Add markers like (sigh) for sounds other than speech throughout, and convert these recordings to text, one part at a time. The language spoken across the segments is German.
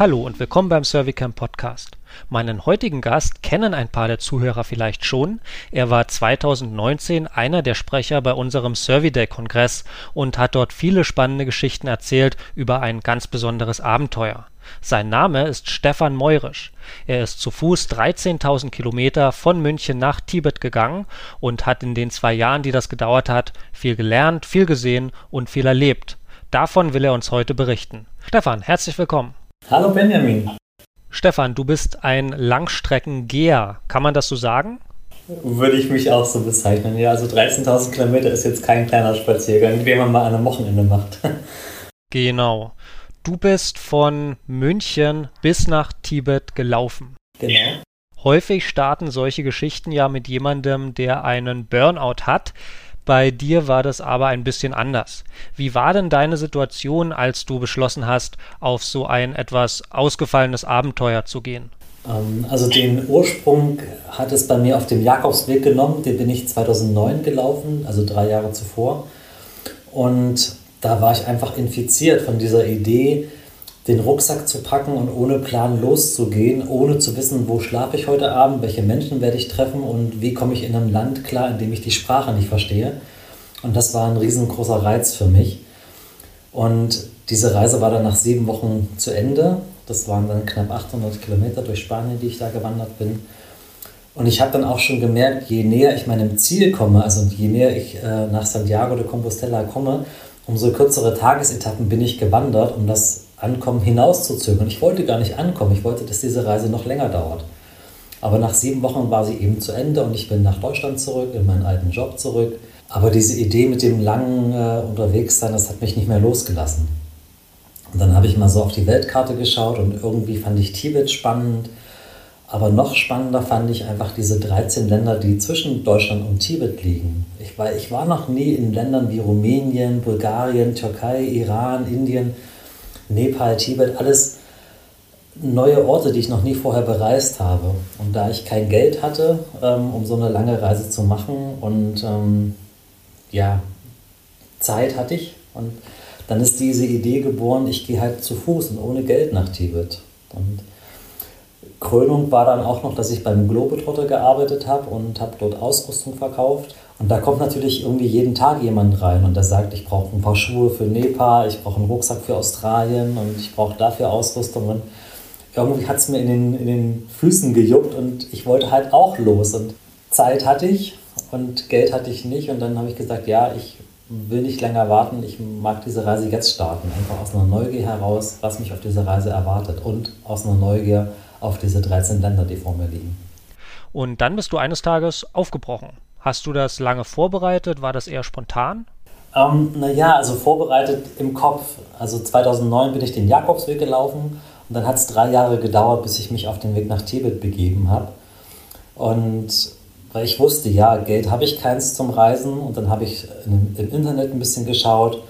Hallo und willkommen beim Servicamp Podcast. Meinen heutigen Gast kennen ein paar der Zuhörer vielleicht schon. Er war 2019 einer der Sprecher bei unserem Serviday-Kongress und hat dort viele spannende Geschichten erzählt über ein ganz besonderes Abenteuer. Sein Name ist Stefan Meurisch. Er ist zu Fuß 13.000 Kilometer von München nach Tibet gegangen und hat in den zwei Jahren, die das gedauert hat, viel gelernt, viel gesehen und viel erlebt. Davon will er uns heute berichten. Stefan, herzlich willkommen. Hallo Benjamin. Stefan, du bist ein Langstreckengeher. Kann man das so sagen? Würde ich mich auch so bezeichnen. Ja, also 13.000 Kilometer ist jetzt kein kleiner Spaziergang, den man mal an einem Wochenende macht. (laughs) Genau. Du bist von München bis nach Tibet gelaufen. Genau. Häufig starten solche Geschichten ja mit jemandem, der einen Burnout hat. Bei dir war das aber ein bisschen anders. Wie war denn deine Situation, als du beschlossen hast, auf so ein etwas ausgefallenes Abenteuer zu gehen? Ähm, also den Ursprung hat es bei mir auf dem Jakobsweg genommen. Den bin ich 2009 gelaufen, also drei Jahre zuvor. Und da war ich einfach infiziert von dieser Idee, den Rucksack zu packen und ohne Plan loszugehen, ohne zu wissen, wo schlafe ich heute Abend, welche Menschen werde ich treffen und wie komme ich in einem Land klar, in dem ich die Sprache nicht verstehe. Und das war ein riesengroßer Reiz für mich. Und diese Reise war dann nach sieben Wochen zu Ende. Das waren dann knapp 800 Kilometer durch Spanien, die ich da gewandert bin. Und ich habe dann auch schon gemerkt, je näher ich meinem Ziel komme, also je näher ich äh, nach Santiago de Compostela komme, umso kürzere Tagesetappen bin ich gewandert, um das Ankommen hinauszuzögern. Ich wollte gar nicht ankommen, ich wollte, dass diese Reise noch länger dauert. Aber nach sieben Wochen war sie eben zu Ende und ich bin nach Deutschland zurück, in meinen alten Job zurück. Aber diese Idee mit dem langen äh, Unterwegssein, das hat mich nicht mehr losgelassen. Und dann habe ich mal so auf die Weltkarte geschaut und irgendwie fand ich Tibet spannend. Aber noch spannender fand ich einfach diese 13 Länder, die zwischen Deutschland und Tibet liegen. Ich war, ich war noch nie in Ländern wie Rumänien, Bulgarien, Türkei, Iran, Indien. Nepal, Tibet, alles neue Orte, die ich noch nie vorher bereist habe. Und da ich kein Geld hatte, ähm, um so eine lange Reise zu machen und ähm, ja, Zeit hatte ich und dann ist diese Idee geboren, ich gehe halt zu Fuß und ohne Geld nach Tibet. Und Krönung war dann auch noch, dass ich beim Globetrotter gearbeitet habe und habe dort Ausrüstung verkauft. Und da kommt natürlich irgendwie jeden Tag jemand rein und der sagt, ich brauche ein paar Schuhe für Nepal, ich brauche einen Rucksack für Australien und ich brauche dafür Ausrüstung. Und irgendwie hat es mir in den, in den Füßen gejuckt und ich wollte halt auch los. Und Zeit hatte ich und Geld hatte ich nicht. Und dann habe ich gesagt, ja, ich will nicht länger warten, ich mag diese Reise jetzt starten. Einfach aus einer Neugier heraus, was mich auf dieser Reise erwartet und aus einer Neugier auf diese 13 Länder, die vor mir liegen. Und dann bist du eines Tages aufgebrochen. Hast du das lange vorbereitet? War das eher spontan? Ähm, naja, also vorbereitet im Kopf. Also 2009 bin ich den Jakobsweg gelaufen und dann hat es drei Jahre gedauert, bis ich mich auf den Weg nach Tibet begeben habe. Und weil ich wusste, ja, Geld habe ich keins zum Reisen und dann habe ich im, im Internet ein bisschen geschaut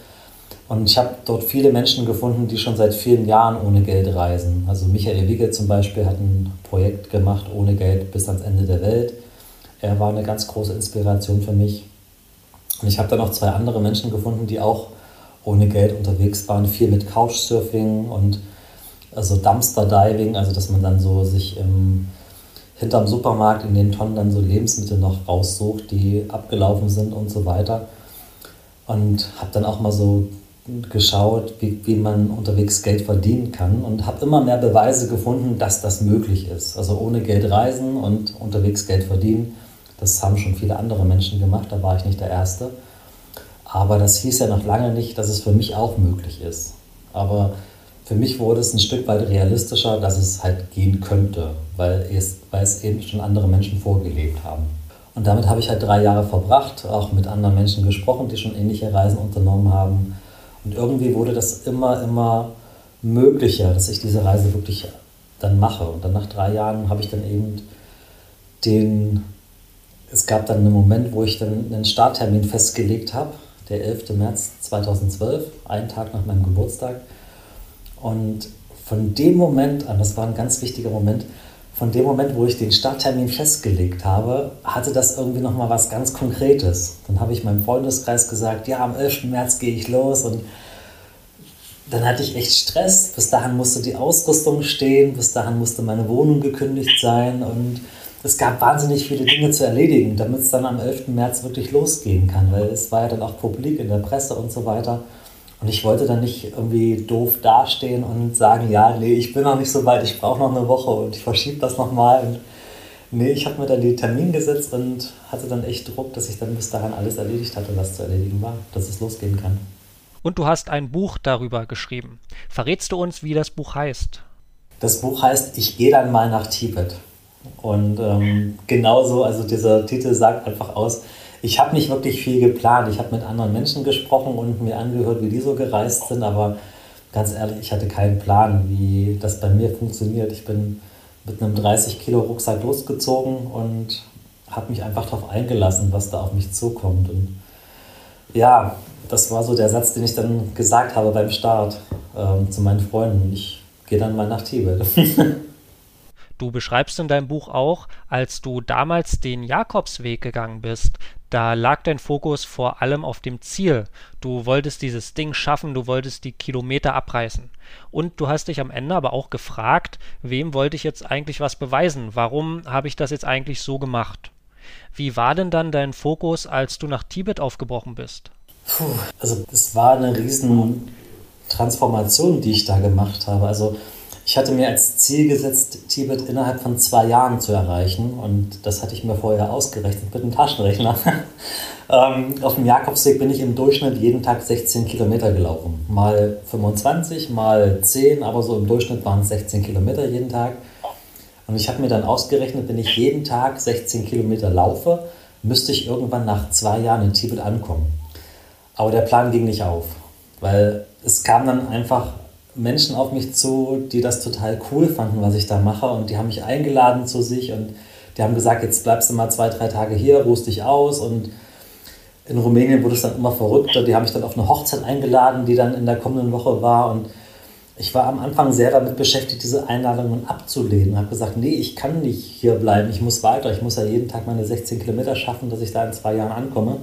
und ich habe dort viele Menschen gefunden, die schon seit vielen Jahren ohne Geld reisen. Also Michael Wigge zum Beispiel hat ein Projekt gemacht, ohne Geld bis ans Ende der Welt. Er war eine ganz große Inspiration für mich. Und ich habe dann noch zwei andere Menschen gefunden, die auch ohne Geld unterwegs waren, viel mit Couchsurfing und also Dumpster Diving, also dass man dann so sich im, hinterm Supermarkt in den Tonnen dann so Lebensmittel noch raussucht, die abgelaufen sind und so weiter. Und habe dann auch mal so geschaut, wie, wie man unterwegs Geld verdienen kann und habe immer mehr Beweise gefunden, dass das möglich ist. Also ohne Geld reisen und unterwegs Geld verdienen. Das haben schon viele andere Menschen gemacht, da war ich nicht der Erste. Aber das hieß ja noch lange nicht, dass es für mich auch möglich ist. Aber für mich wurde es ein Stück weit realistischer, dass es halt gehen könnte, weil es, weil es eben schon andere Menschen vorgelebt haben. Und damit habe ich halt drei Jahre verbracht, auch mit anderen Menschen gesprochen, die schon ähnliche Reisen unternommen haben. Und irgendwie wurde das immer, immer möglicher, dass ich diese Reise wirklich dann mache. Und dann nach drei Jahren habe ich dann eben den es gab dann einen Moment, wo ich dann einen Starttermin festgelegt habe, der 11. März 2012, einen Tag nach meinem Geburtstag. Und von dem Moment an, das war ein ganz wichtiger Moment, von dem Moment, wo ich den Starttermin festgelegt habe, hatte das irgendwie nochmal was ganz Konkretes. Dann habe ich meinem Freundeskreis gesagt, ja, am 11. März gehe ich los und dann hatte ich echt Stress. Bis dahin musste die Ausrüstung stehen, bis dahin musste meine Wohnung gekündigt sein und es gab wahnsinnig viele Dinge zu erledigen, damit es dann am 11. März wirklich losgehen kann, weil es war ja dann auch publik in der Presse und so weiter. Und ich wollte dann nicht irgendwie doof dastehen und sagen, ja, nee, ich bin noch nicht so weit, ich brauche noch eine Woche und ich verschiebe das nochmal. Und nee, ich habe mir dann den Termin gesetzt und hatte dann echt Druck, dass ich dann bis dahin alles erledigt hatte, was zu erledigen war, dass es losgehen kann. Und du hast ein Buch darüber geschrieben. Verrätst du uns, wie das Buch heißt? Das Buch heißt Ich gehe dann mal nach Tibet. Und ähm, genauso, also dieser Titel sagt einfach aus, ich habe nicht wirklich viel geplant. Ich habe mit anderen Menschen gesprochen und mir angehört, wie die so gereist sind, aber ganz ehrlich, ich hatte keinen Plan, wie das bei mir funktioniert. Ich bin mit einem 30 Kilo Rucksack losgezogen und habe mich einfach darauf eingelassen, was da auf mich zukommt. Und ja, das war so der Satz, den ich dann gesagt habe beim Start ähm, zu meinen Freunden. Ich gehe dann mal nach Tibet. (laughs) Du beschreibst in deinem Buch auch, als du damals den Jakobsweg gegangen bist, da lag dein Fokus vor allem auf dem Ziel. Du wolltest dieses Ding schaffen, du wolltest die Kilometer abreißen. Und du hast dich am Ende aber auch gefragt, wem wollte ich jetzt eigentlich was beweisen? Warum habe ich das jetzt eigentlich so gemacht? Wie war denn dann dein Fokus, als du nach Tibet aufgebrochen bist? Puh, also es war eine riesen Transformation, die ich da gemacht habe. Also ich hatte mir als Ziel gesetzt, Tibet innerhalb von zwei Jahren zu erreichen und das hatte ich mir vorher ausgerechnet mit einem Taschenrechner. (laughs) ähm, auf dem Jakobsweg bin ich im Durchschnitt jeden Tag 16 Kilometer gelaufen. Mal 25, mal 10, aber so im Durchschnitt waren es 16 Kilometer jeden Tag. Und ich habe mir dann ausgerechnet, wenn ich jeden Tag 16 Kilometer laufe, müsste ich irgendwann nach zwei Jahren in Tibet ankommen. Aber der Plan ging nicht auf, weil es kam dann einfach Menschen auf mich zu, die das total cool fanden, was ich da mache. Und die haben mich eingeladen zu sich und die haben gesagt, jetzt bleibst du mal zwei, drei Tage hier, ruhst dich aus. Und in Rumänien wurde es dann immer verrückter. Die haben mich dann auf eine Hochzeit eingeladen, die dann in der kommenden Woche war. Und ich war am Anfang sehr damit beschäftigt, diese Einladungen abzulehnen. Ich habe gesagt, nee, ich kann nicht hier bleiben, ich muss weiter. Ich muss ja jeden Tag meine 16 Kilometer schaffen, dass ich da in zwei Jahren ankomme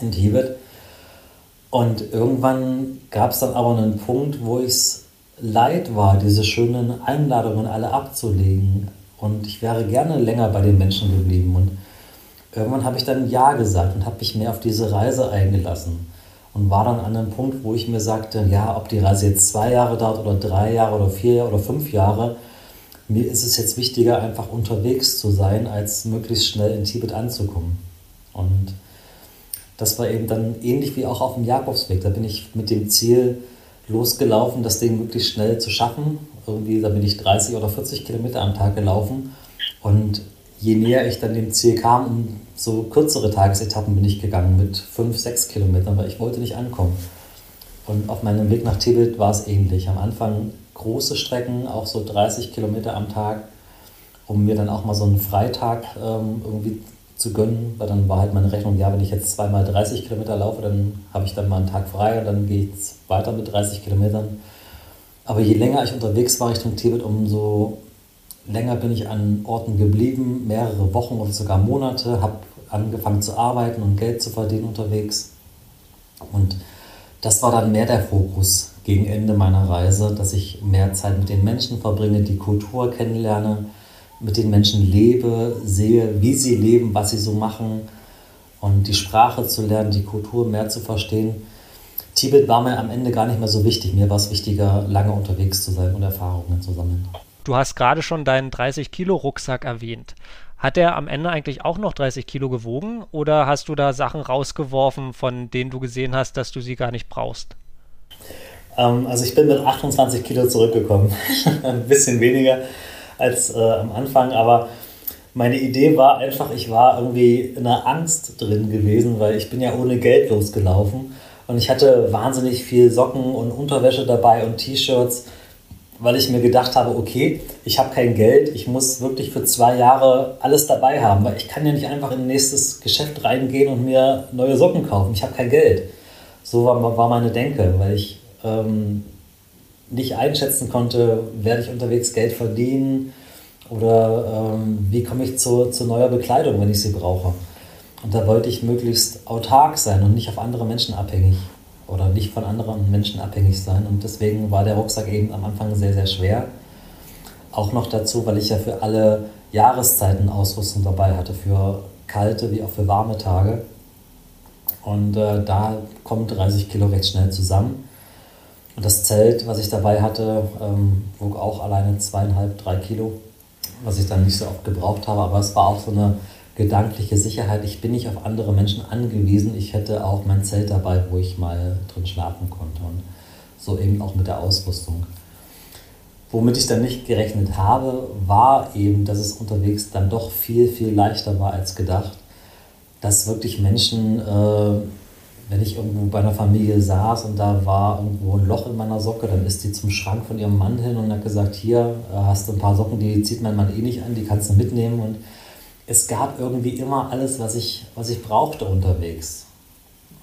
in Tibet. Und irgendwann gab es dann aber einen Punkt, wo ich es leid war, diese schönen Einladungen alle abzulegen. Und ich wäre gerne länger bei den Menschen geblieben. Und irgendwann habe ich dann Ja gesagt und habe mich mehr auf diese Reise eingelassen. Und war dann an einem Punkt, wo ich mir sagte, ja, ob die Reise jetzt zwei Jahre dauert oder drei Jahre oder vier oder fünf Jahre, mir ist es jetzt wichtiger, einfach unterwegs zu sein, als möglichst schnell in Tibet anzukommen. Und das war eben dann ähnlich wie auch auf dem Jakobsweg. Da bin ich mit dem Ziel losgelaufen, das Ding möglichst schnell zu schaffen. Irgendwie, da bin ich 30 oder 40 Kilometer am Tag gelaufen. Und je näher ich dann dem Ziel kam, umso kürzere Tagesetappen bin ich gegangen mit 5, 6 Kilometern, weil ich wollte nicht ankommen. Und auf meinem Weg nach Tibet war es ähnlich. Am Anfang große Strecken, auch so 30 Kilometer am Tag, um mir dann auch mal so einen Freitag ähm, irgendwie zu gönnen, weil dann war halt meine Rechnung, ja, wenn ich jetzt zweimal 30 Kilometer laufe, dann habe ich dann mal einen Tag frei und dann geht es weiter mit 30 Kilometern. Aber je länger ich unterwegs war Richtung Tibet, umso länger bin ich an Orten geblieben, mehrere Wochen oder sogar Monate, habe angefangen zu arbeiten und Geld zu verdienen unterwegs. Und das war dann mehr der Fokus gegen Ende meiner Reise, dass ich mehr Zeit mit den Menschen verbringe, die Kultur kennenlerne, mit den Menschen lebe, sehe, wie sie leben, was sie so machen und die Sprache zu lernen, die Kultur mehr zu verstehen. Tibet war mir am Ende gar nicht mehr so wichtig. Mir war es wichtiger, lange unterwegs zu sein und Erfahrungen zu sammeln. Du hast gerade schon deinen 30-Kilo-Rucksack erwähnt. Hat der am Ende eigentlich auch noch 30 Kilo gewogen oder hast du da Sachen rausgeworfen, von denen du gesehen hast, dass du sie gar nicht brauchst? Ähm, also ich bin mit 28 Kilo zurückgekommen. (laughs) Ein bisschen weniger als äh, am Anfang, aber meine Idee war einfach, ich war irgendwie in einer Angst drin gewesen, weil ich bin ja ohne Geld losgelaufen und ich hatte wahnsinnig viel Socken und Unterwäsche dabei und T-Shirts, weil ich mir gedacht habe, okay, ich habe kein Geld, ich muss wirklich für zwei Jahre alles dabei haben, weil ich kann ja nicht einfach in ein nächstes Geschäft reingehen und mir neue Socken kaufen, ich habe kein Geld. So war, war meine Denke, weil ich ähm, nicht einschätzen konnte, werde ich unterwegs Geld verdienen oder ähm, wie komme ich zu, zu neuer Bekleidung, wenn ich sie brauche. Und da wollte ich möglichst autark sein und nicht auf andere Menschen abhängig oder nicht von anderen Menschen abhängig sein. Und deswegen war der Rucksack eben am Anfang sehr, sehr schwer. Auch noch dazu, weil ich ja für alle Jahreszeiten Ausrüstung dabei hatte, für kalte wie auch für warme Tage. Und äh, da kommen 30 Kilo recht schnell zusammen. Und das Zelt, was ich dabei hatte, ähm, wog auch alleine zweieinhalb, drei Kilo, was ich dann nicht so oft gebraucht habe. Aber es war auch so eine gedankliche Sicherheit. Ich bin nicht auf andere Menschen angewiesen. Ich hätte auch mein Zelt dabei, wo ich mal drin schlafen konnte. Und so eben auch mit der Ausrüstung. Womit ich dann nicht gerechnet habe, war eben, dass es unterwegs dann doch viel, viel leichter war als gedacht. Dass wirklich Menschen, äh, wenn ich irgendwo bei einer Familie saß und da war irgendwo ein Loch in meiner Socke, dann ist die zum Schrank von ihrem Mann hin und hat gesagt, hier äh, hast du ein paar Socken, die zieht mein Mann eh nicht an, die kannst du mitnehmen. Und es gab irgendwie immer alles, was ich, was ich brauchte unterwegs.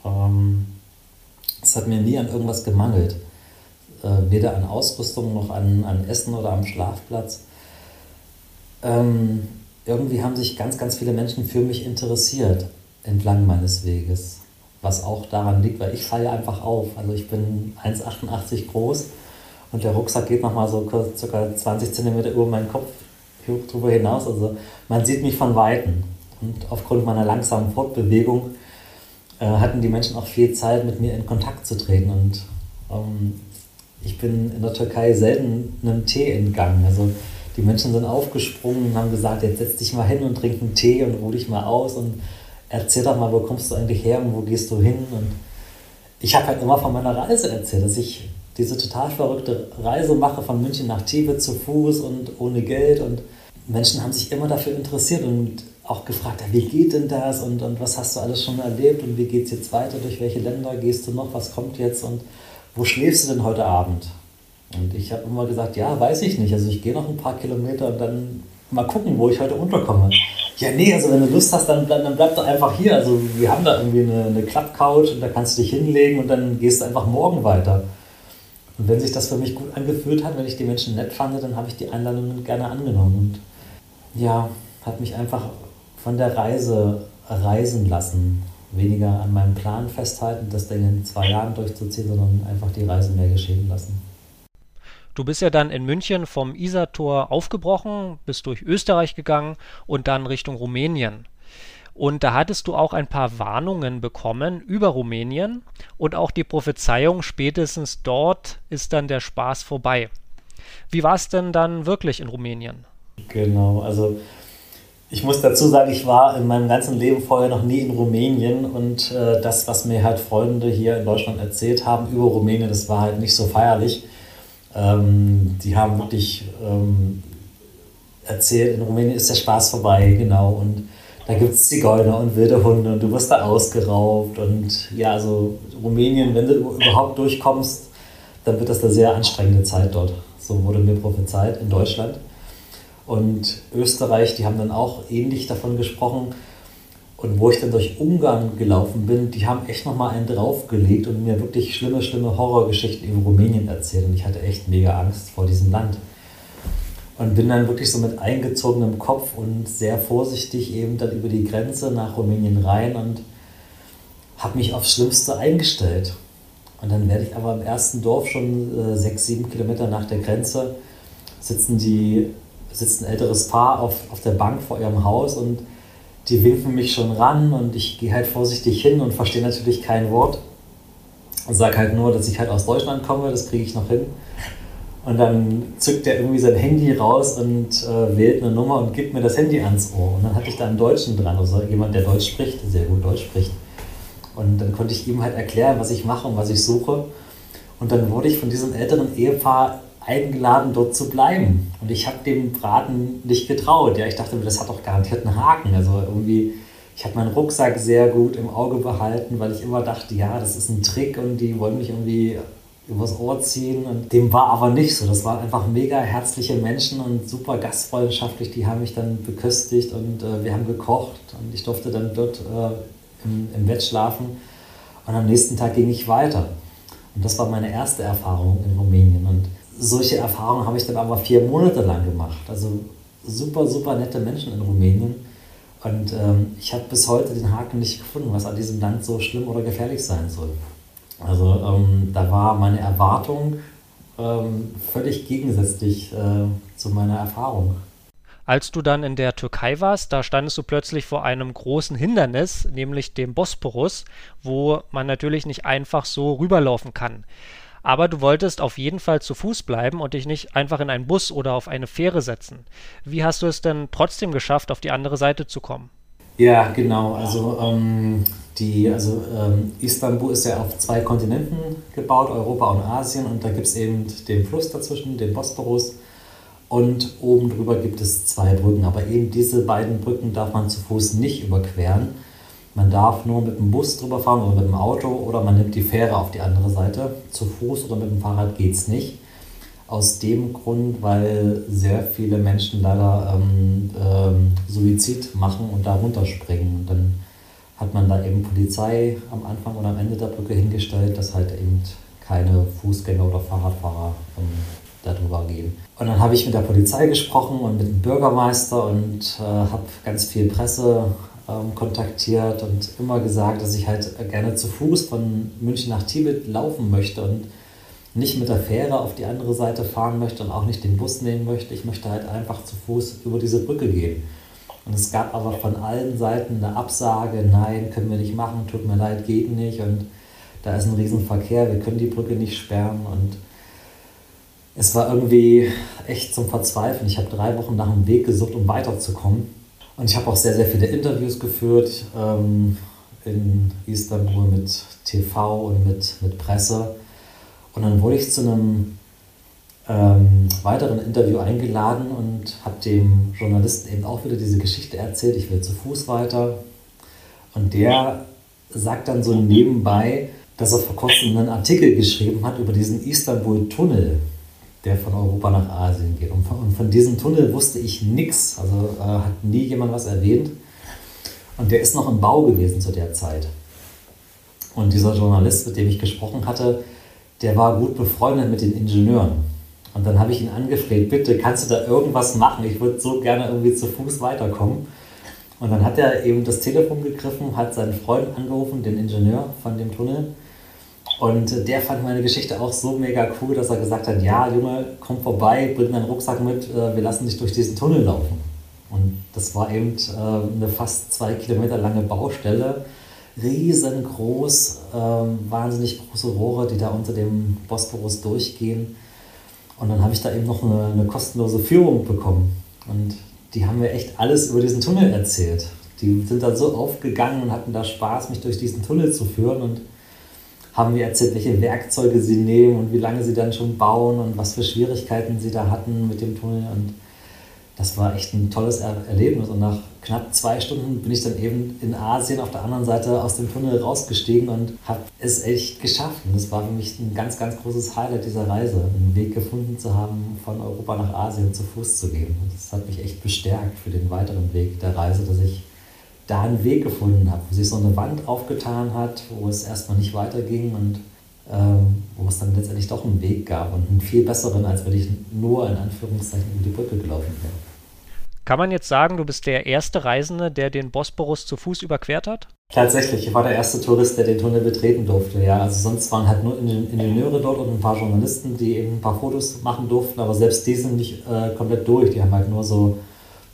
Ähm, es hat mir nie an irgendwas gemangelt. Äh, weder an Ausrüstung noch an, an Essen oder am Schlafplatz. Ähm, irgendwie haben sich ganz, ganz viele Menschen für mich interessiert entlang meines Weges. Was auch daran liegt, weil ich falle einfach auf. Also ich bin 1,88 groß und der Rucksack geht nochmal so circa 20 Zentimeter über meinen Kopf drüber hinaus. Also man sieht mich von Weitem. Und aufgrund meiner langsamen Fortbewegung äh, hatten die Menschen auch viel Zeit, mit mir in Kontakt zu treten. Und ähm, ich bin in der Türkei selten einem Tee entgangen. Also die Menschen sind aufgesprungen und haben gesagt, jetzt setz dich mal hin und trink einen Tee und ruh dich mal aus und erzähl doch mal, wo kommst du eigentlich her und wo gehst du hin? Und ich habe halt immer von meiner Reise erzählt, dass ich diese total verrückte Reise mache von München nach Tibet zu Fuß und ohne Geld. Und Menschen haben sich immer dafür interessiert und auch gefragt, wie geht denn das und, und was hast du alles schon erlebt und wie geht es jetzt weiter, durch welche Länder gehst du noch, was kommt jetzt und wo schläfst du denn heute Abend? Und ich habe immer gesagt, ja, weiß ich nicht. Also ich gehe noch ein paar Kilometer und dann mal gucken, wo ich heute unterkomme. Ja, nee, also wenn du Lust hast, dann, dann, dann bleib doch einfach hier. Also wir haben da irgendwie eine, eine Klappcouch und da kannst du dich hinlegen und dann gehst du einfach morgen weiter. Und wenn sich das für mich gut angefühlt hat, wenn ich die Menschen nett fand, dann habe ich die Einladungen gerne angenommen. Und ja, hat mich einfach von der Reise reisen lassen weniger an meinem Plan festhalten, das Ding in zwei Jahren durchzuziehen, sondern einfach die Reise mehr geschehen lassen. Du bist ja dann in München vom Isartor aufgebrochen, bist durch Österreich gegangen und dann Richtung Rumänien. Und da hattest du auch ein paar Warnungen bekommen über Rumänien und auch die Prophezeiung, spätestens dort ist dann der Spaß vorbei. Wie war es denn dann wirklich in Rumänien? Genau, also ich muss dazu sagen, ich war in meinem ganzen Leben vorher noch nie in Rumänien und äh, das, was mir halt Freunde hier in Deutschland erzählt haben über Rumänien, das war halt nicht so feierlich. Ähm, die haben wirklich ähm, erzählt, in Rumänien ist der Spaß vorbei, genau. Und da gibt es Zigeuner und wilde Hunde und du wirst da ausgeraubt. Und ja, also Rumänien, wenn du überhaupt durchkommst, dann wird das eine sehr anstrengende Zeit dort. So wurde mir prophezeit in Deutschland. Und Österreich, die haben dann auch ähnlich davon gesprochen. Und wo ich dann durch Ungarn gelaufen bin, die haben echt nochmal einen draufgelegt und mir wirklich schlimme, schlimme Horrorgeschichten über Rumänien erzählt. Und ich hatte echt mega Angst vor diesem Land. Und bin dann wirklich so mit eingezogenem Kopf und sehr vorsichtig eben dann über die Grenze nach Rumänien rein und habe mich aufs Schlimmste eingestellt. Und dann werde ich aber im ersten Dorf schon äh, sechs, sieben Kilometer nach der Grenze sitzen die sitzt ein älteres Paar auf, auf der Bank vor ihrem Haus und die winken mich schon ran und ich gehe halt vorsichtig hin und verstehe natürlich kein Wort. Und sage halt nur, dass ich halt aus Deutschland komme, das kriege ich noch hin. Und dann zückt er irgendwie sein Handy raus und äh, wählt eine Nummer und gibt mir das Handy ans Ohr. Und dann hatte ich da einen Deutschen dran, also jemand, der Deutsch spricht, sehr gut Deutsch spricht. Und dann konnte ich ihm halt erklären, was ich mache und was ich suche. Und dann wurde ich von diesem älteren Ehepaar eingeladen, dort zu bleiben. Und ich habe dem Braten nicht getraut. Ja, ich dachte mir, das hat doch garantiert einen Haken. Also irgendwie, ich habe meinen Rucksack sehr gut im Auge behalten, weil ich immer dachte, ja, das ist ein Trick und die wollen mich irgendwie übers Ohr ziehen. Und dem war aber nicht so. Das waren einfach mega herzliche Menschen und super gastfreundschaftlich. Die haben mich dann beköstigt und äh, wir haben gekocht und ich durfte dann dort äh, im, im Bett schlafen. Und am nächsten Tag ging ich weiter. Und das war meine erste Erfahrung in Rumänien. Und solche Erfahrungen habe ich dann aber vier Monate lang gemacht. Also super, super nette Menschen in Rumänien. Und ähm, ich habe bis heute den Haken nicht gefunden, was an diesem Land so schlimm oder gefährlich sein soll. Also ähm, da war meine Erwartung ähm, völlig gegensätzlich äh, zu meiner Erfahrung. Als du dann in der Türkei warst, da standest du plötzlich vor einem großen Hindernis, nämlich dem Bosporus, wo man natürlich nicht einfach so rüberlaufen kann. Aber du wolltest auf jeden Fall zu Fuß bleiben und dich nicht einfach in einen Bus oder auf eine Fähre setzen. Wie hast du es denn trotzdem geschafft, auf die andere Seite zu kommen? Ja, genau. Also, ähm, die, also ähm, Istanbul ist ja auf zwei Kontinenten gebaut, Europa und Asien. Und da gibt es eben den Fluss dazwischen, den Bosporus. Und oben drüber gibt es zwei Brücken. Aber eben diese beiden Brücken darf man zu Fuß nicht überqueren. Man darf nur mit dem Bus drüber fahren oder mit dem Auto oder man nimmt die Fähre auf die andere Seite. Zu Fuß oder mit dem Fahrrad geht es nicht. Aus dem Grund, weil sehr viele Menschen leider ähm, ähm, Suizid machen und da runterspringen. Und dann hat man da eben Polizei am Anfang und am Ende der Brücke hingestellt, dass halt eben keine Fußgänger oder Fahrradfahrer ähm, darüber gehen. Und dann habe ich mit der Polizei gesprochen und mit dem Bürgermeister und äh, habe ganz viel Presse ähm, kontaktiert und immer gesagt, dass ich halt gerne zu Fuß von München nach Tibet laufen möchte und nicht mit der Fähre auf die andere Seite fahren möchte und auch nicht den Bus nehmen möchte. Ich möchte halt einfach zu Fuß über diese Brücke gehen. Und es gab aber von allen Seiten eine Absage, nein, können wir nicht machen, tut mir leid, geht nicht und da ist ein Riesenverkehr, wir können die Brücke nicht sperren und es war irgendwie echt zum Verzweifeln. Ich habe drei Wochen nach einem Weg gesucht, um weiterzukommen. Und ich habe auch sehr, sehr viele Interviews geführt ähm, in Istanbul mit TV und mit, mit Presse. Und dann wurde ich zu einem ähm, weiteren Interview eingeladen und habe dem Journalisten eben auch wieder diese Geschichte erzählt. Ich will zu Fuß weiter. Und der sagt dann so nebenbei, dass er vor kurzem einen Artikel geschrieben hat über diesen Istanbul-Tunnel der von Europa nach Asien geht. Und von, und von diesem Tunnel wusste ich nichts. Also äh, hat nie jemand was erwähnt. Und der ist noch im Bau gewesen zu der Zeit. Und dieser Journalist, mit dem ich gesprochen hatte, der war gut befreundet mit den Ingenieuren. Und dann habe ich ihn angefleht, bitte kannst du da irgendwas machen? Ich würde so gerne irgendwie zu Fuß weiterkommen. Und dann hat er eben das Telefon gegriffen, hat seinen Freund angerufen, den Ingenieur von dem Tunnel, und der fand meine Geschichte auch so mega cool, dass er gesagt hat, ja, Junge, komm vorbei, bring deinen Rucksack mit, äh, wir lassen dich durch diesen Tunnel laufen. Und das war eben äh, eine fast zwei Kilometer lange Baustelle, riesengroß, ähm, wahnsinnig große Rohre, die da unter dem Bosporus durchgehen. Und dann habe ich da eben noch eine, eine kostenlose Führung bekommen. Und die haben mir echt alles über diesen Tunnel erzählt. Die sind da so aufgegangen und hatten da Spaß, mich durch diesen Tunnel zu führen. Und haben mir erzählt, welche Werkzeuge sie nehmen und wie lange sie dann schon bauen und was für Schwierigkeiten sie da hatten mit dem Tunnel. Und das war echt ein tolles er Erlebnis. Und nach knapp zwei Stunden bin ich dann eben in Asien auf der anderen Seite aus dem Tunnel rausgestiegen und habe es echt geschafft. Und das war für mich ein ganz, ganz großes Highlight dieser Reise, einen Weg gefunden zu haben, von Europa nach Asien zu Fuß zu gehen. Und das hat mich echt bestärkt für den weiteren Weg der Reise, dass ich da einen Weg gefunden habe, wo sich so eine Wand aufgetan hat, wo es erstmal nicht weiterging und ähm, wo es dann letztendlich doch einen Weg gab und einen viel besseren, als wenn ich nur in Anführungszeichen über die Brücke gelaufen wäre. Kann man jetzt sagen, du bist der erste Reisende, der den Bosporus zu Fuß überquert hat? Tatsächlich, ich war der erste Tourist, der den Tunnel betreten durfte. Ja, also sonst waren halt nur Ingenieure dort und ein paar Journalisten, die eben ein paar Fotos machen durften, aber selbst die sind nicht äh, komplett durch. Die haben halt nur so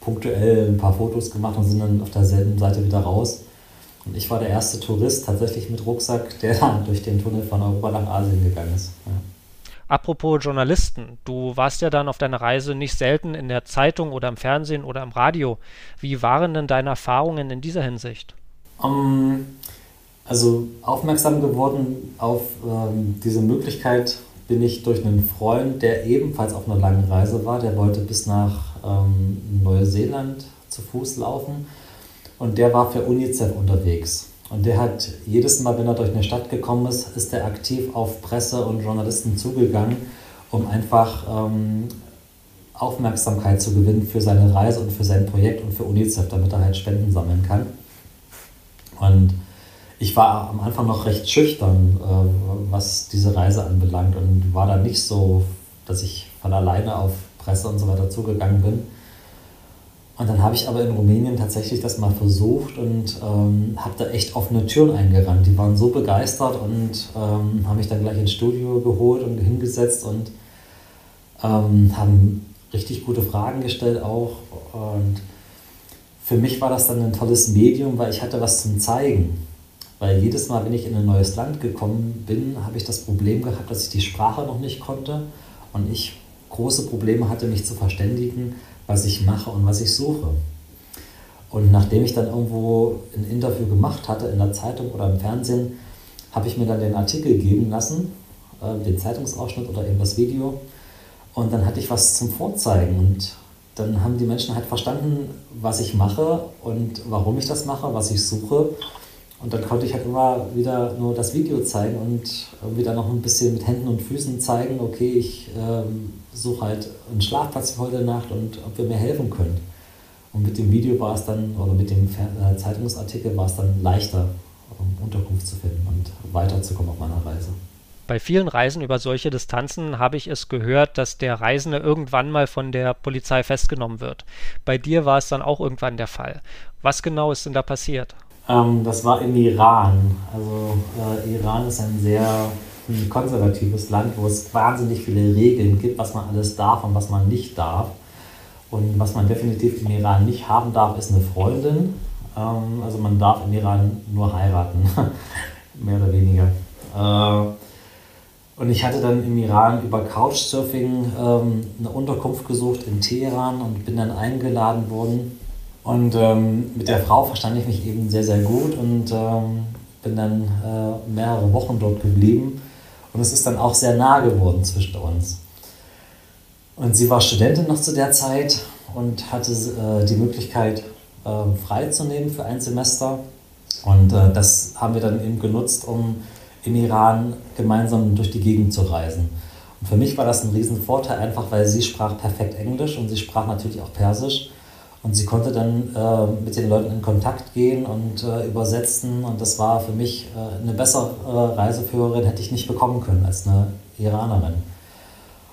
punktuell ein paar Fotos gemacht und sind dann auf derselben Seite wieder raus. Und ich war der erste Tourist tatsächlich mit Rucksack, der dann durch den Tunnel von Europa nach Asien gegangen ist. Ja. Apropos Journalisten, du warst ja dann auf deiner Reise nicht selten in der Zeitung oder im Fernsehen oder im Radio. Wie waren denn deine Erfahrungen in dieser Hinsicht? Um, also aufmerksam geworden auf ähm, diese Möglichkeit bin ich durch einen Freund, der ebenfalls auf einer langen Reise war. Der wollte bis nach ähm, Neuseeland zu Fuß laufen und der war für UNICEF unterwegs. Und der hat jedes Mal, wenn er durch eine Stadt gekommen ist, ist er aktiv auf Presse und Journalisten zugegangen, um einfach ähm, Aufmerksamkeit zu gewinnen für seine Reise und für sein Projekt und für UNICEF, damit er halt Spenden sammeln kann. Und ich war am Anfang noch recht schüchtern, äh, was diese Reise anbelangt und war da nicht so, dass ich von alleine auf Presse und so weiter zugegangen bin. Und dann habe ich aber in Rumänien tatsächlich das mal versucht und ähm, habe da echt offene Türen eingerannt. Die waren so begeistert und ähm, haben mich dann gleich ins Studio geholt und hingesetzt und ähm, haben richtig gute Fragen gestellt auch. Und für mich war das dann ein tolles Medium, weil ich hatte was zum Zeigen. Weil jedes Mal, wenn ich in ein neues Land gekommen bin, habe ich das Problem gehabt, dass ich die Sprache noch nicht konnte und ich große Probleme hatte, mich zu verständigen, was ich mache und was ich suche. Und nachdem ich dann irgendwo ein Interview gemacht hatte in der Zeitung oder im Fernsehen, habe ich mir dann den Artikel geben lassen, äh, den Zeitungsausschnitt oder eben das Video. Und dann hatte ich was zum Vorzeigen. Und dann haben die Menschen halt verstanden, was ich mache und warum ich das mache, was ich suche. Und dann konnte ich halt immer wieder nur das Video zeigen und wieder noch ein bisschen mit Händen und Füßen zeigen, okay, ich ähm, suche halt einen Schlafplatz für heute Nacht und ob wir mir helfen können. Und mit dem Video war es dann, oder mit dem äh, Zeitungsartikel war es dann leichter, um Unterkunft zu finden und weiterzukommen auf meiner Reise. Bei vielen Reisen über solche Distanzen habe ich es gehört, dass der Reisende irgendwann mal von der Polizei festgenommen wird. Bei dir war es dann auch irgendwann der Fall. Was genau ist denn da passiert? Ähm, das war im Iran. Also äh, Iran ist ein sehr ein konservatives Land, wo es wahnsinnig viele Regeln gibt, was man alles darf und was man nicht darf. Und was man definitiv im Iran nicht haben darf, ist eine Freundin. Ähm, also man darf im Iran nur heiraten, (laughs) mehr oder weniger. Äh, und ich hatte dann im Iran über Couchsurfing ähm, eine Unterkunft gesucht in Teheran und bin dann eingeladen worden. Und ähm, mit der Frau verstand ich mich eben sehr, sehr gut und ähm, bin dann äh, mehrere Wochen dort geblieben. Und es ist dann auch sehr nah geworden zwischen uns. Und sie war Studentin noch zu der Zeit und hatte äh, die Möglichkeit, äh, freizunehmen für ein Semester. Und äh, das haben wir dann eben genutzt, um im Iran gemeinsam durch die Gegend zu reisen. Und für mich war das ein Riesenvorteil, einfach weil sie sprach perfekt Englisch und sie sprach natürlich auch Persisch. Und sie konnte dann äh, mit den Leuten in Kontakt gehen und äh, übersetzen. Und das war für mich äh, eine bessere Reiseführerin, hätte ich nicht bekommen können als eine Iranerin.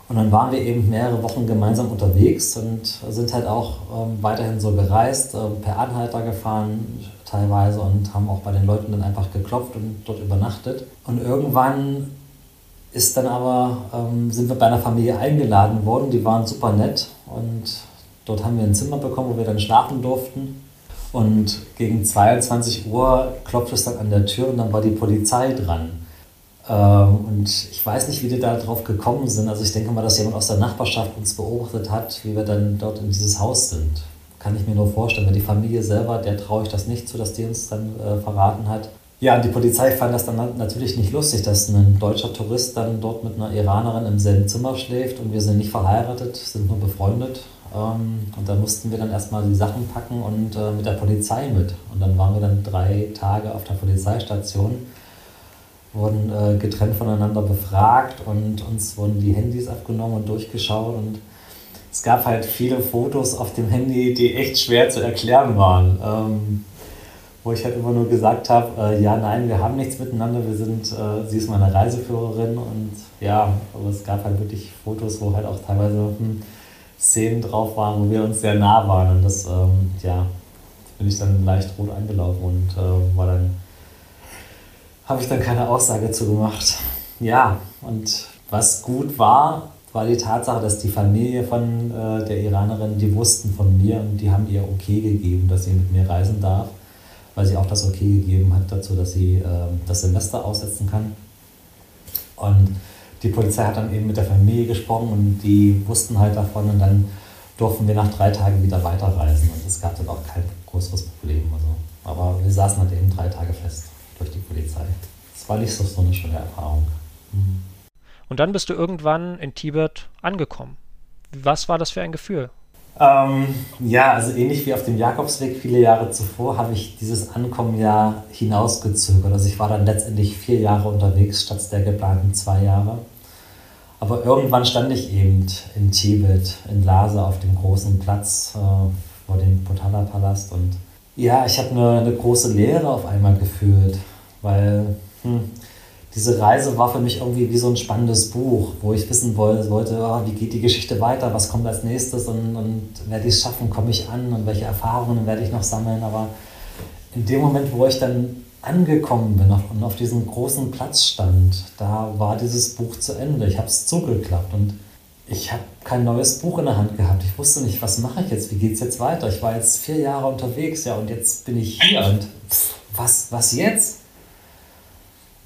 Und dann waren wir eben mehrere Wochen gemeinsam unterwegs und sind halt auch ähm, weiterhin so gereist, ähm, per Anhalter gefahren teilweise und haben auch bei den Leuten dann einfach geklopft und dort übernachtet. Und irgendwann ist dann aber, ähm, sind wir bei einer Familie eingeladen worden, die waren super nett und Dort haben wir ein Zimmer bekommen, wo wir dann schlafen durften. Und gegen 22 Uhr klopfte es dann an der Tür und dann war die Polizei dran. Ähm, und ich weiß nicht, wie die da drauf gekommen sind. Also ich denke mal, dass jemand aus der Nachbarschaft uns beobachtet hat, wie wir dann dort in dieses Haus sind. Kann ich mir nur vorstellen. Weil die Familie selber, der traue ich das nicht zu, dass die uns dann äh, verraten hat. Ja, und die Polizei fand das dann natürlich nicht lustig, dass ein deutscher Tourist dann dort mit einer Iranerin im selben Zimmer schläft und wir sind nicht verheiratet, sind nur befreundet. Ähm, und da mussten wir dann erstmal die Sachen packen und äh, mit der Polizei mit. Und dann waren wir dann drei Tage auf der Polizeistation, wurden äh, getrennt voneinander befragt und uns wurden die Handys abgenommen und durchgeschaut. Und es gab halt viele Fotos auf dem Handy, die echt schwer zu erklären waren. Ähm, wo ich halt immer nur gesagt habe, äh, ja, nein, wir haben nichts miteinander, wir sind, äh, sie ist meine Reiseführerin und ja, aber es gab halt wirklich Fotos, wo halt auch teilweise hm, Szenen drauf waren, wo wir uns sehr nah waren. Und das, ähm, ja, bin ich dann leicht rot angelaufen und äh, war dann, habe ich dann keine Aussage zu gemacht. Ja, und was gut war, war die Tatsache, dass die Familie von äh, der Iranerin, die wussten von mir und die haben ihr okay gegeben, dass sie mit mir reisen darf, weil sie auch das okay gegeben hat dazu, dass sie äh, das Semester aussetzen kann. Und die Polizei hat dann eben mit der Familie gesprochen und die wussten halt davon und dann durften wir nach drei Tagen wieder weiterreisen und es gab dann auch kein größeres Problem. Also. Aber wir saßen halt eben drei Tage fest durch die Polizei. Es war nicht so, so eine schöne Erfahrung. Mhm. Und dann bist du irgendwann in Tibet angekommen. Was war das für ein Gefühl? Ähm, ja, also ähnlich wie auf dem Jakobsweg viele Jahre zuvor habe ich dieses Ankommen ja hinausgezögert. Also ich war dann letztendlich vier Jahre unterwegs statt der geplanten zwei Jahre. Aber irgendwann stand ich eben in Tibet, in Lhasa, auf dem großen Platz äh, vor dem Potala-Palast. Und ja, ich habe eine, eine große Leere auf einmal gefühlt, weil hm, diese Reise war für mich irgendwie wie so ein spannendes Buch, wo ich wissen wollte, oh, wie geht die Geschichte weiter, was kommt als nächstes und, und werde ich es schaffen, komme ich an und welche Erfahrungen werde ich noch sammeln. Aber in dem Moment, wo ich dann angekommen bin und auf diesem großen Platz stand, da war dieses Buch zu Ende. Ich habe es zugeklappt und ich habe kein neues Buch in der Hand gehabt. Ich wusste nicht, was mache ich jetzt, wie geht es jetzt weiter. Ich war jetzt vier Jahre unterwegs, ja, und jetzt bin ich hier und pff, was, was jetzt?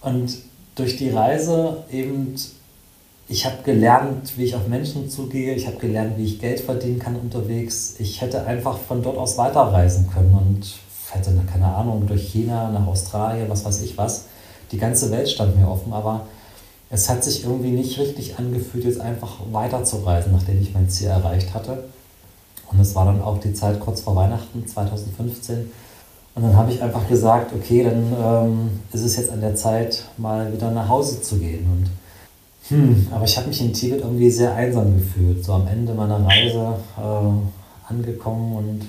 Und durch die Reise eben, ich habe gelernt, wie ich auf Menschen zugehe, ich habe gelernt, wie ich Geld verdienen kann unterwegs. Ich hätte einfach von dort aus weiterreisen können und hätte, keine Ahnung, durch China, nach Australien, was weiß ich was. Die ganze Welt stand mir offen, aber es hat sich irgendwie nicht richtig angefühlt, jetzt einfach weiterzureisen, nachdem ich mein Ziel erreicht hatte. Und es war dann auch die Zeit kurz vor Weihnachten 2015 und dann habe ich einfach gesagt, okay, dann ähm, ist es jetzt an der Zeit, mal wieder nach Hause zu gehen. Und hm, aber ich habe mich in Tibet irgendwie sehr einsam gefühlt, so am Ende meiner Reise äh, angekommen und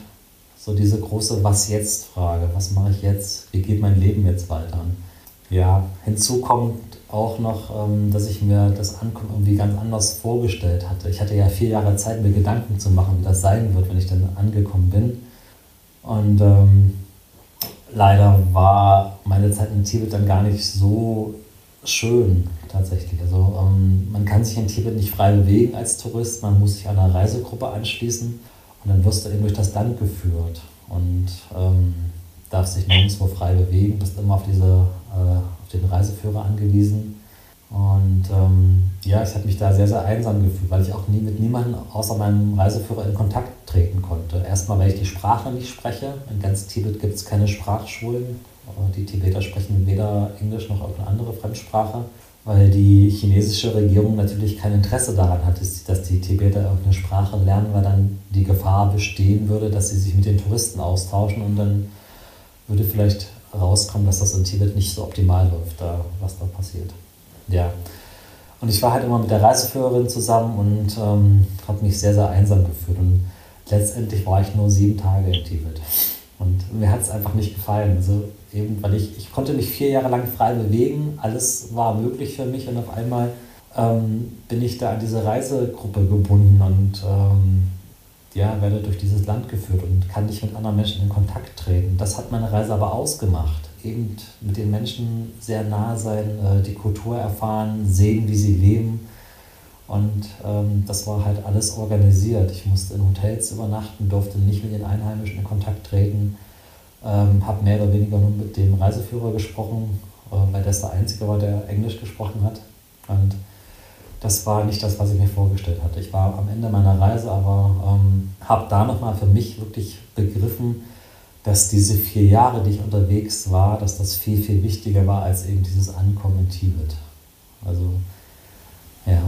so diese große Was jetzt Frage, was mache ich jetzt, wie geht mein Leben jetzt weiter? Ja, hinzu kommt auch noch, ähm, dass ich mir das Ankommen irgendwie ganz anders vorgestellt hatte. Ich hatte ja vier Jahre Zeit, mir Gedanken zu machen, wie das sein wird, wenn ich dann angekommen bin. Und ähm, leider war meine Zeit in Tibet dann gar nicht so schön tatsächlich. Also ähm, man kann sich in Tibet nicht frei bewegen als Tourist, man muss sich einer Reisegruppe anschließen und dann wirst du eben durch das Land geführt und ähm, darfst dich nirgendwo frei bewegen, bist immer auf, diese, äh, auf den Reiseführer angewiesen. Und ähm, ja, ich habe mich da sehr, sehr einsam gefühlt, weil ich auch nie mit niemandem außer meinem Reiseführer in Kontakt treten konnte. Erstmal, weil ich die Sprache nicht spreche. In ganz Tibet gibt es keine Sprachschulen. Die Tibeter sprechen weder Englisch noch irgendeine andere Fremdsprache, weil die chinesische Regierung natürlich kein Interesse daran hat, dass die Tibeter irgendeine Sprache lernen, weil dann die Gefahr bestehen würde, dass sie sich mit den Touristen austauschen und dann würde vielleicht rauskommen, dass das in Tibet nicht so optimal läuft, was da passiert ja. Und ich war halt immer mit der Reiseführerin zusammen und ähm, habe mich sehr, sehr einsam gefühlt. Und letztendlich war ich nur sieben Tage in Tibet. Und mir hat es einfach nicht gefallen. Also eben, weil ich, ich konnte mich vier Jahre lang frei bewegen, alles war möglich für mich und auf einmal ähm, bin ich da an diese Reisegruppe gebunden und ähm, ja, werde durch dieses Land geführt und kann nicht mit anderen Menschen in Kontakt treten. Das hat meine Reise aber ausgemacht eben mit den Menschen sehr nahe sein, äh, die Kultur erfahren, sehen, wie sie leben. Und ähm, das war halt alles organisiert. Ich musste in Hotels übernachten, durfte nicht mit den Einheimischen in Kontakt treten, ähm, habe mehr oder weniger nur mit dem Reiseführer gesprochen, äh, weil das der Einzige war, der Englisch gesprochen hat. Und das war nicht das, was ich mir vorgestellt hatte. Ich war am Ende meiner Reise, aber ähm, habe da nochmal für mich wirklich begriffen, dass diese vier Jahre, die ich unterwegs war, dass das viel, viel wichtiger war als eben dieses Ankommen in Tibet. Also, ja,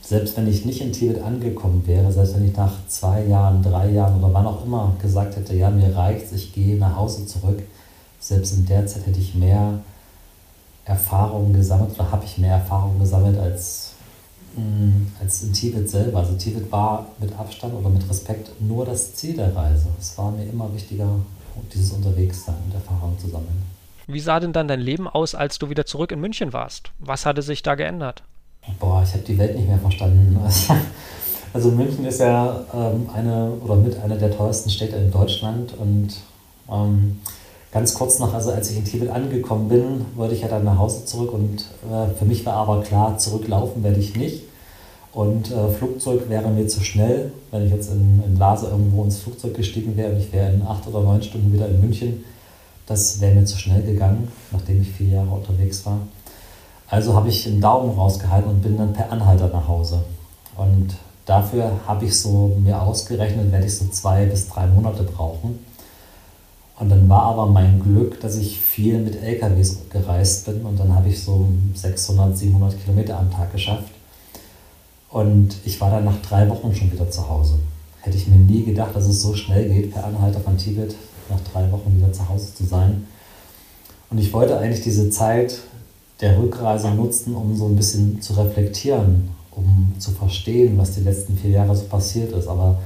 selbst wenn ich nicht in Tibet angekommen wäre, selbst wenn ich nach zwei Jahren, drei Jahren oder wann auch immer gesagt hätte, ja, mir reicht's, ich gehe nach Hause zurück, selbst in der Zeit hätte ich mehr Erfahrungen gesammelt oder habe ich mehr Erfahrungen gesammelt als als in Tibet selber. Also Tibet war mit Abstand oder mit Respekt nur das Ziel der Reise. Es war mir immer wichtiger, dieses Unterwegssein und Erfahrungen zu sammeln. Wie sah denn dann dein Leben aus, als du wieder zurück in München warst? Was hatte sich da geändert? Boah, ich habe die Welt nicht mehr verstanden. (laughs) Also München ist ja ähm, eine oder mit einer der teuersten Städte in Deutschland und ähm, ganz kurz noch, also als ich in Tibet angekommen bin, wollte ich ja dann nach Hause zurück und äh, für mich war aber klar, zurücklaufen werde ich nicht. Und äh, Flugzeug wäre mir zu schnell, wenn ich jetzt in, in Lase irgendwo ins Flugzeug gestiegen wäre und ich wäre in acht oder neun Stunden wieder in München. Das wäre mir zu schnell gegangen, nachdem ich vier Jahre unterwegs war. Also habe ich einen Daumen rausgehalten und bin dann per Anhalter nach Hause. Und dafür habe ich so mir ausgerechnet, werde ich so zwei bis drei Monate brauchen. Und dann war aber mein Glück, dass ich viel mit LKWs gereist bin und dann habe ich so 600, 700 Kilometer am Tag geschafft. Und ich war dann nach drei Wochen schon wieder zu Hause. Hätte ich mir nie gedacht, dass es so schnell geht, per Anhalter von Tibet nach drei Wochen wieder zu Hause zu sein. Und ich wollte eigentlich diese Zeit der Rückreise nutzen, um so ein bisschen zu reflektieren, um zu verstehen, was die letzten vier Jahre so passiert ist. Aber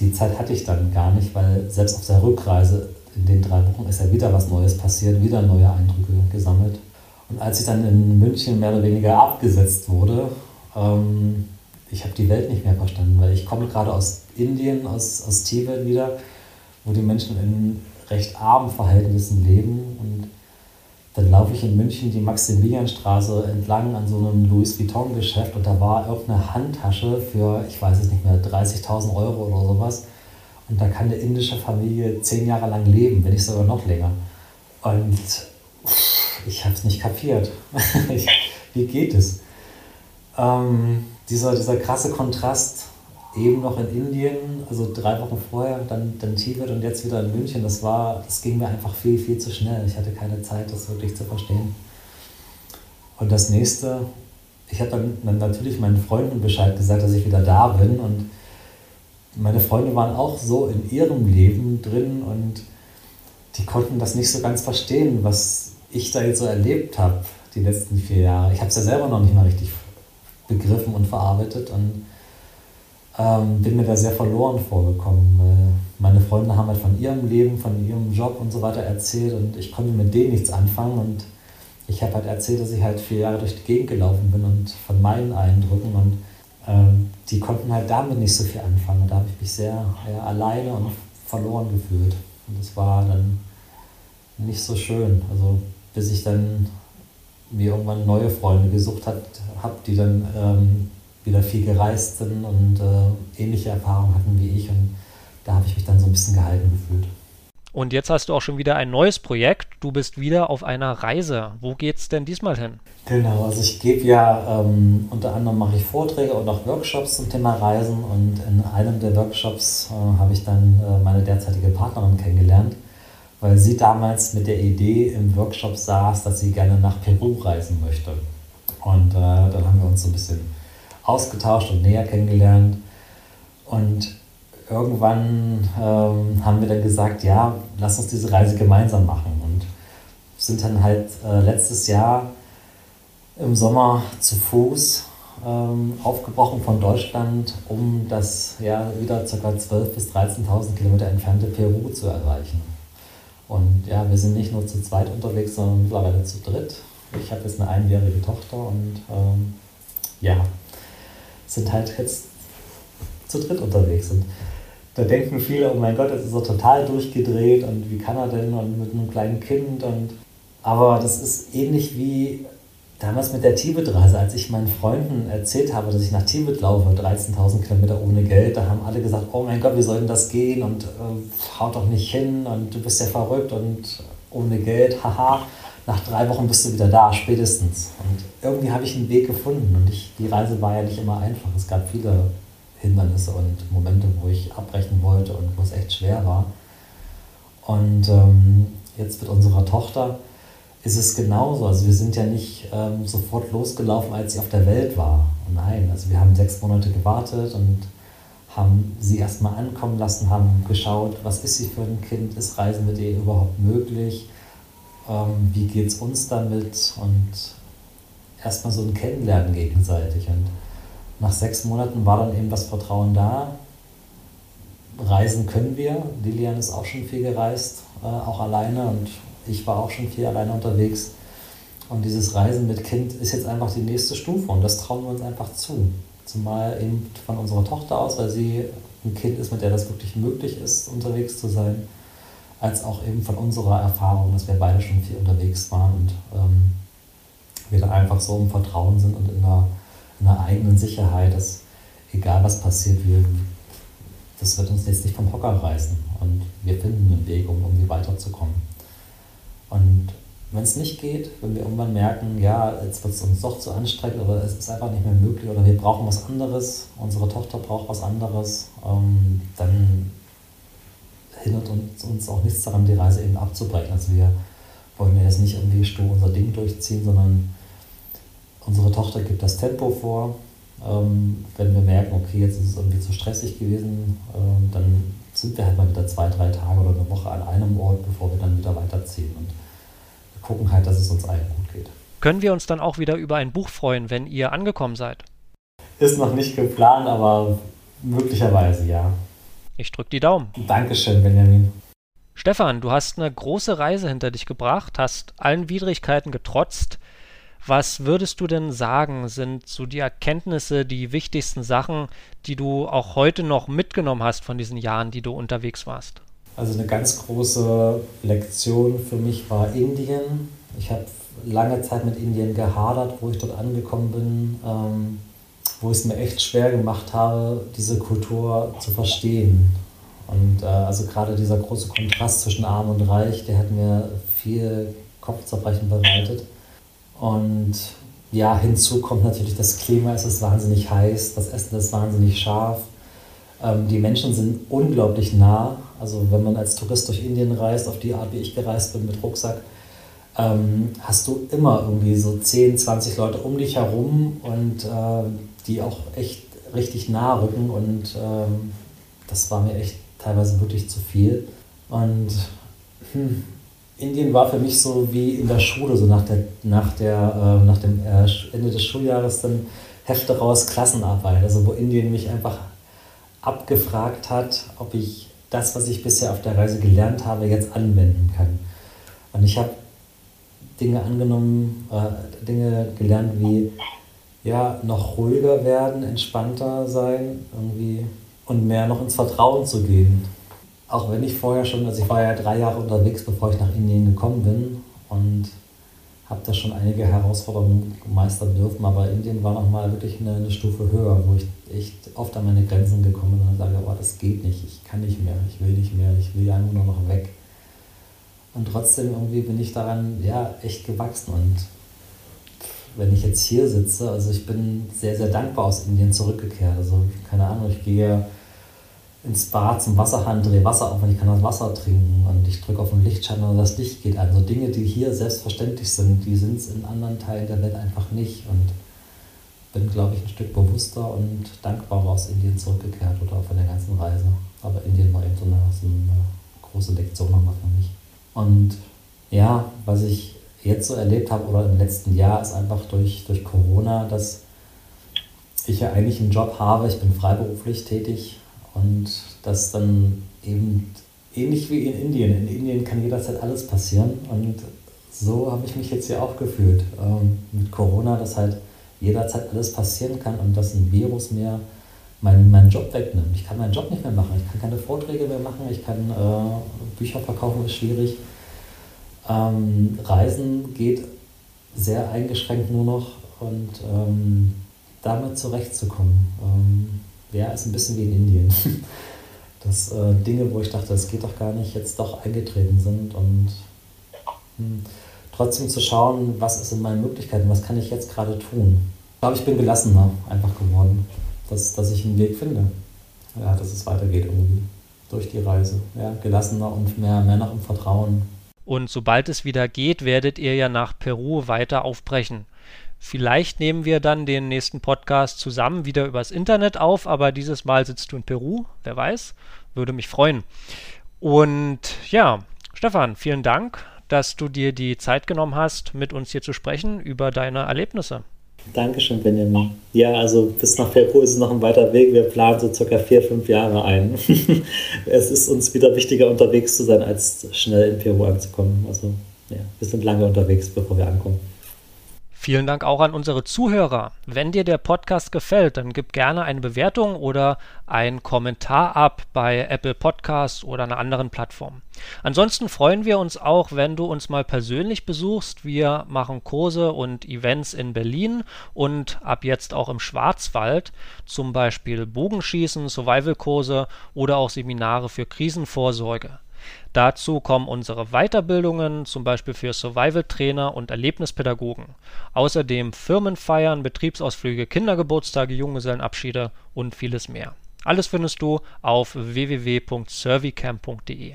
die Zeit hatte ich dann gar nicht, weil selbst auf der Rückreise in den drei Wochen ist ja wieder was Neues passiert, wieder neue Eindrücke gesammelt. Und als ich dann in München mehr oder weniger abgesetzt wurde, ähm, ich habe die Welt nicht mehr verstanden, weil ich komme gerade aus Indien, aus, aus Tibet wieder, wo die Menschen in recht armen Verhältnissen leben. Und dann laufe ich in München die Maximilianstraße entlang an so einem Louis Vuitton-Geschäft und da war irgendeine Handtasche für, ich weiß es nicht mehr, 30.000 Euro oder sowas. Und da kann eine indische Familie zehn Jahre lang leben, wenn nicht sogar noch länger. Und ich habe es nicht kapiert. (laughs) Wie geht es? Ähm, dieser, dieser krasse Kontrast, eben noch in Indien, also drei Wochen vorher, dann, dann Tibet und jetzt wieder in München, das war, das ging mir einfach viel, viel zu schnell. Ich hatte keine Zeit, das wirklich zu verstehen. Und das nächste, ich habe dann, dann natürlich meinen Freunden Bescheid gesagt, dass ich wieder da bin und meine Freunde waren auch so in ihrem Leben drin und die konnten das nicht so ganz verstehen, was ich da jetzt so erlebt habe, die letzten vier Jahre. Ich habe es ja selber noch nicht mal richtig begriffen und verarbeitet und ähm, bin mir da sehr verloren vorgekommen. Weil meine Freunde haben halt von ihrem Leben, von ihrem Job und so weiter erzählt und ich konnte mit denen nichts anfangen und ich habe halt erzählt, dass ich halt vier Jahre durch die Gegend gelaufen bin und von meinen Eindrücken und ähm, die konnten halt damit nicht so viel anfangen. Da habe ich mich sehr ja, alleine und verloren gefühlt. Und das war dann nicht so schön. Also bis ich dann mir irgendwann neue Freunde gesucht habe, die dann ähm, wieder viel gereist sind und äh, ähnliche Erfahrungen hatten wie ich. Und da habe ich mich dann so ein bisschen gehalten gefühlt. Und jetzt hast du auch schon wieder ein neues Projekt. Du bist wieder auf einer Reise. Wo geht's denn diesmal hin? Genau, also ich gebe ja ähm, unter anderem mache ich Vorträge und auch Workshops zum Thema Reisen und in einem der Workshops äh, habe ich dann äh, meine derzeitige Partnerin kennengelernt, weil sie damals mit der Idee im Workshop saß, dass sie gerne nach Peru reisen möchte. Und äh, dann haben wir uns so ein bisschen ausgetauscht und näher kennengelernt. Und irgendwann ähm, haben wir dann gesagt, ja, lass uns diese Reise gemeinsam machen. Und sind dann halt äh, letztes Jahr im Sommer zu Fuß ähm, aufgebrochen von Deutschland, um das ja wieder ca. 12.000 bis 13.000 Kilometer entfernte Peru zu erreichen. Und ja, wir sind nicht nur zu zweit unterwegs, sondern mittlerweile zu dritt. Ich habe jetzt eine einjährige Tochter und ähm, ja, sind halt jetzt zu dritt unterwegs. Und da denken viele, oh mein Gott, jetzt ist er total durchgedreht und wie kann er denn und mit einem kleinen Kind und aber das ist ähnlich wie damals mit der Tibet-Reise, als ich meinen Freunden erzählt habe, dass ich nach Tibet laufe, 13.000 Kilometer ohne Geld, da haben alle gesagt, oh mein Gott, wie soll denn das gehen und äh, haut doch nicht hin und du bist ja verrückt und ohne Geld, haha. Nach drei Wochen bist du wieder da, spätestens. Und irgendwie habe ich einen Weg gefunden und ich, die Reise war ja nicht immer einfach. Es gab viele Hindernisse und Momente, wo ich abbrechen wollte und wo es echt schwer war. Und ähm, jetzt mit unserer Tochter ist es genauso. Also wir sind ja nicht ähm, sofort losgelaufen, als sie auf der Welt war. Nein, also wir haben sechs Monate gewartet und haben sie erstmal ankommen lassen, haben geschaut, was ist sie für ein Kind, ist Reisen mit ihr überhaupt möglich, ähm, wie geht es uns damit und erstmal so ein Kennenlernen gegenseitig. Und nach sechs Monaten war dann eben das Vertrauen da. Reisen können wir. Lilian ist auch schon viel gereist, äh, auch alleine und ich war auch schon viel alleine unterwegs. Und dieses Reisen mit Kind ist jetzt einfach die nächste Stufe und das trauen wir uns einfach zu. Zumal eben von unserer Tochter aus, weil sie ein Kind ist, mit der das wirklich möglich ist, unterwegs zu sein, als auch eben von unserer Erfahrung, dass wir beide schon viel unterwegs waren und ähm, wir dann einfach so im Vertrauen sind und in einer einer eigenen Sicherheit, dass egal was passiert, wir, das wird uns jetzt nicht vom Hocker reißen und wir finden einen Weg, um irgendwie weiterzukommen. Und wenn es nicht geht, wenn wir irgendwann merken, ja, jetzt wird es uns doch zu anstrengend oder es ist einfach nicht mehr möglich oder wir brauchen was anderes, unsere Tochter braucht was anderes, ähm, dann hindert uns, uns auch nichts daran, die Reise eben abzubrechen. Also wir wollen ja jetzt nicht irgendwie stur unser Ding durchziehen, sondern Unsere Tochter gibt das Tempo vor. Ähm, wenn wir merken, okay, jetzt ist es irgendwie zu stressig gewesen, ähm, dann sind wir halt mal wieder zwei, drei Tage oder eine Woche an einem Ort, bevor wir dann wieder weiterziehen. Und wir gucken halt, dass es uns allen gut geht. Können wir uns dann auch wieder über ein Buch freuen, wenn ihr angekommen seid? Ist noch nicht geplant, aber möglicherweise ja. Ich drücke die Daumen. Dankeschön, Benjamin. Stefan, du hast eine große Reise hinter dich gebracht, hast allen Widrigkeiten getrotzt, Was würdest du denn sagen, sind so die Erkenntnisse, die wichtigsten Sachen, die du auch heute noch mitgenommen hast von diesen Jahren, die du unterwegs warst? Also eine ganz große Lektion für mich war Indien. Ich habe lange Zeit mit Indien gehadert, wo ich dort angekommen bin, ähm, wo ich es mir echt schwer gemacht habe, diese Kultur zu verstehen. Und äh, also gerade dieser große Kontrast zwischen Arm und Reich, der hat mir viel Kopfzerbrechen bereitet. Und ja, hinzu kommt natürlich das Klima, es ist wahnsinnig heiß, das Essen ist wahnsinnig scharf. Ähm, die Menschen sind unglaublich nah. Also wenn man als Tourist durch Indien reist, auf die Art, wie ich gereist bin mit Rucksack, ähm, hast du immer irgendwie so 10, 20 Leute um dich herum und äh, die auch echt richtig nah rücken. Und ähm, das war mir echt teilweise wirklich zu viel. Und hm, Indien war für mich so wie in der Schule, so nach, der, nach, der, äh, nach dem äh, Ende des Schuljahres dann Hefte raus, Klassenarbeit. Also wo Indien mich einfach abgefragt hat, ob ich das, was ich bisher auf der Reise gelernt habe, jetzt anwenden kann. Und ich habe Dinge angenommen, äh, Dinge gelernt wie ja, noch ruhiger werden, entspannter sein irgendwie und mehr noch ins Vertrauen zu gehen auch wenn ich vorher schon, also ich war ja drei Jahre unterwegs, bevor ich nach Indien gekommen bin und habe da schon einige Herausforderungen meistern dürfen, aber Indien war nochmal wirklich eine, eine, Stufe höher, wo ich echt oft an meine Grenzen gekommen bin und sage, oh, das geht nicht, ich kann nicht mehr, ich will nicht mehr, ich will einfach nur noch weg. Und trotzdem irgendwie bin ich daran ja echt gewachsen und wenn ich jetzt hier sitze, also ich bin sehr, sehr dankbar aus Indien zurückgekehrt. Also keine Ahnung, ich gehe ins Bad zum Wasserhahn, drehe Wasser auf und ich kann das Wasser trinken und ich drücke auf den Lichtschalter und das Licht geht an. So Dinge, die hier selbstverständlich sind, die sind es in anderen Teilen der Welt einfach nicht. Und bin, glaube ich, ein Stück bewusster und dankbarer aus Indien zurückgekehrt oder von der ganzen Reise. Aber Indien war eben so eine, so eine große Lektion nochmal für mich. Und ja, was ich jetzt so erlebt habe oder im letzten Jahr ist einfach durch, durch Corona, dass ich ja eigentlich einen Job habe, ich bin freiberuflich tätig und das dann eben ähnlich wie in Indien. In Indien kann jederzeit alles passieren. Und so habe ich mich jetzt hier auch gefühlt ähm, mit Corona, dass halt jederzeit alles passieren kann und dass ein Virus mir meinen, meinen Job wegnimmt. Ich kann meinen Job nicht mehr machen. Ich kann keine Vorträge mehr machen. Ich kann äh, Bücher verkaufen, ist schwierig. Ähm, Reisen geht sehr eingeschränkt nur noch und ähm, damit zurechtzukommen. Ja, ist ein bisschen wie in Indien. (laughs) Dass äh, Dinge, wo ich dachte, das geht doch gar nicht, jetzt doch eingetreten sind und mh, hm, trotzdem zu schauen, was ist in meinen Möglichkeiten, was kann ich jetzt gerade tun. Ich glaube, ich bin gelassener einfach geworden, dass, dass ich einen Weg finde. Ja, dass es weitergeht irgendwie durch die Reise. Ja, gelassener und mehr, mehr nach dem Vertrauen. Und sobald es wieder geht, werdet ihr ja nach Peru weiter aufbrechen. Vielleicht nehmen wir dann den nächsten Podcast zusammen wieder übers Internet auf, aber dieses Mal sitzt du in Peru, wer weiß, würde mich freuen. Und ja, Stefan, vielen Dank, dass du dir die Zeit genommen hast, mit uns hier zu sprechen über deine Erlebnisse. Dankeschön, Benjamin. Ja, also bis nach Peru ist es noch ein weiter Weg. Wir planen so circa vier, fünf Jahre ein. (laughs) es ist uns wieder wichtiger, unterwegs zu sein, als schnell in Peru anzukommen. Also ja, wir sind lange unterwegs, bevor wir ankommen. Vielen Dank auch an unsere Zuhörer. Wenn dir der Podcast gefällt, dann gib gerne eine Bewertung oder einen Kommentar ab bei Apple Podcasts oder einer anderen Plattform. Ansonsten freuen wir uns auch, wenn du uns mal persönlich besuchst. Wir machen Kurse und Events in Berlin und ab jetzt auch im Schwarzwald, zum Beispiel Bogenschießen, Survival-Kurse oder auch Seminare für Krisenvorsorge. Dazu kommen unsere Weiterbildungen, zum Beispiel für Survival-Trainer und Erlebnispädagogen. Außerdem Firmenfeiern, Betriebsausflüge, Kindergeburtstage, Junggesellenabschiede und vieles mehr. Alles findest du auf www.servicamp.de.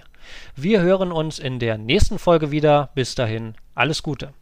Wir hören uns in der nächsten Folge wieder. Bis dahin, alles Gute.